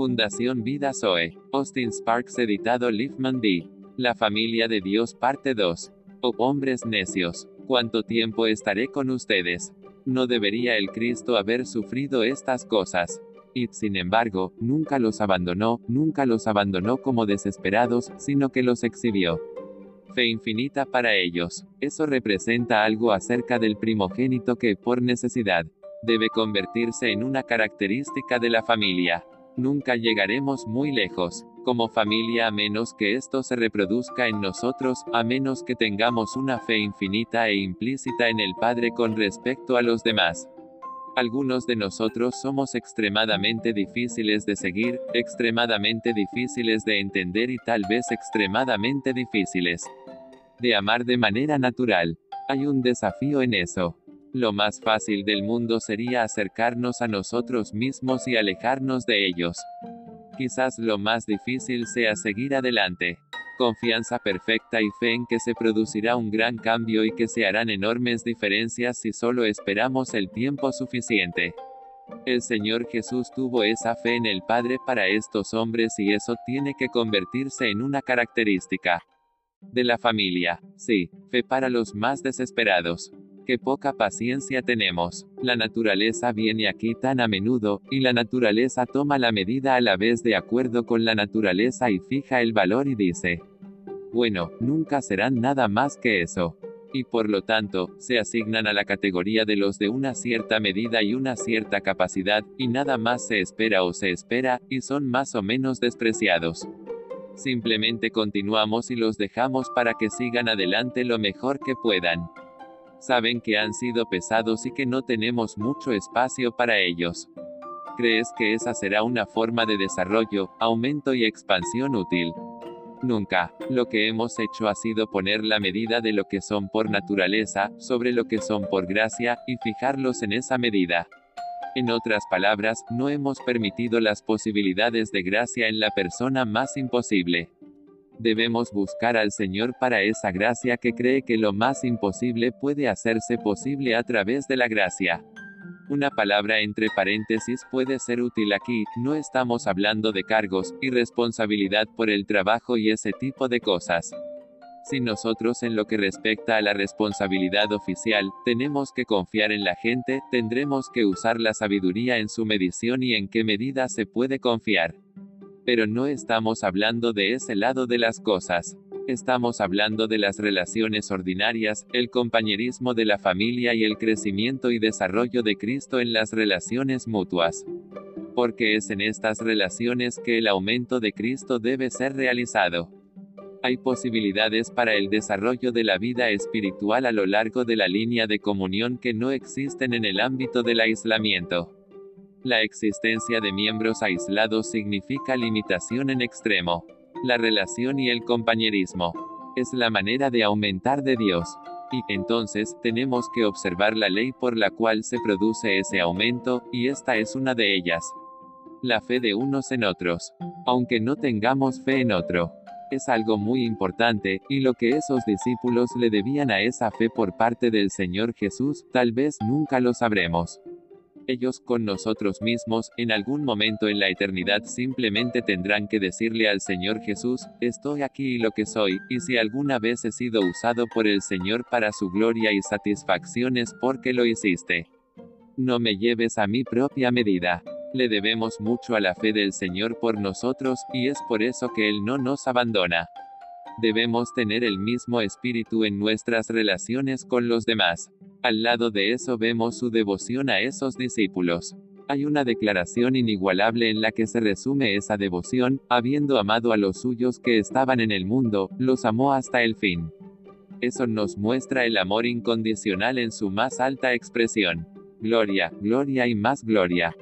Fundación Vida Zoe. Austin Sparks editado Liefman D. La familia de Dios parte 2. Oh hombres necios, ¿cuánto tiempo estaré con ustedes? No debería el Cristo haber sufrido estas cosas. Y, sin embargo, nunca los abandonó, nunca los abandonó como desesperados, sino que los exhibió. Fe infinita para ellos. Eso representa algo acerca del primogénito que, por necesidad, debe convertirse en una característica de la familia. Nunca llegaremos muy lejos, como familia a menos que esto se reproduzca en nosotros, a menos que tengamos una fe infinita e implícita en el Padre con respecto a los demás. Algunos de nosotros somos extremadamente difíciles de seguir, extremadamente difíciles de entender y tal vez extremadamente difíciles de amar de manera natural. Hay un desafío en eso. Lo más fácil del mundo sería acercarnos a nosotros mismos y alejarnos de ellos. Quizás lo más difícil sea seguir adelante. Confianza perfecta y fe en que se producirá un gran cambio y que se harán enormes diferencias si solo esperamos el tiempo suficiente. El Señor Jesús tuvo esa fe en el Padre para estos hombres y eso tiene que convertirse en una característica de la familia. Sí, fe para los más desesperados. Qué poca paciencia tenemos. La naturaleza viene aquí tan a menudo, y la naturaleza toma la medida a la vez de acuerdo con la naturaleza y fija el valor y dice, bueno, nunca serán nada más que eso. Y por lo tanto, se asignan a la categoría de los de una cierta medida y una cierta capacidad, y nada más se espera o se espera, y son más o menos despreciados. Simplemente continuamos y los dejamos para que sigan adelante lo mejor que puedan. Saben que han sido pesados y que no tenemos mucho espacio para ellos. ¿Crees que esa será una forma de desarrollo, aumento y expansión útil? Nunca. Lo que hemos hecho ha sido poner la medida de lo que son por naturaleza, sobre lo que son por gracia, y fijarlos en esa medida. En otras palabras, no hemos permitido las posibilidades de gracia en la persona más imposible. Debemos buscar al Señor para esa gracia que cree que lo más imposible puede hacerse posible a través de la gracia. Una palabra entre paréntesis puede ser útil aquí, no estamos hablando de cargos, y responsabilidad por el trabajo y ese tipo de cosas. Si nosotros en lo que respecta a la responsabilidad oficial, tenemos que confiar en la gente, tendremos que usar la sabiduría en su medición y en qué medida se puede confiar. Pero no estamos hablando de ese lado de las cosas. Estamos hablando de las relaciones ordinarias, el compañerismo de la familia y el crecimiento y desarrollo de Cristo en las relaciones mutuas. Porque es en estas relaciones que el aumento de Cristo debe ser realizado. Hay posibilidades para el desarrollo de la vida espiritual a lo largo de la línea de comunión que no existen en el ámbito del aislamiento. La existencia de miembros aislados significa limitación en extremo la relación y el compañerismo. Es la manera de aumentar de Dios. Y, entonces, tenemos que observar la ley por la cual se produce ese aumento, y esta es una de ellas. La fe de unos en otros. Aunque no tengamos fe en otro. Es algo muy importante, y lo que esos discípulos le debían a esa fe por parte del Señor Jesús, tal vez nunca lo sabremos ellos con nosotros mismos, en algún momento en la eternidad simplemente tendrán que decirle al Señor Jesús, estoy aquí y lo que soy, y si alguna vez he sido usado por el Señor para su gloria y satisfacción es porque lo hiciste. No me lleves a mi propia medida. Le debemos mucho a la fe del Señor por nosotros, y es por eso que Él no nos abandona. Debemos tener el mismo espíritu en nuestras relaciones con los demás. Al lado de eso vemos su devoción a esos discípulos. Hay una declaración inigualable en la que se resume esa devoción, habiendo amado a los suyos que estaban en el mundo, los amó hasta el fin. Eso nos muestra el amor incondicional en su más alta expresión. Gloria, gloria y más gloria.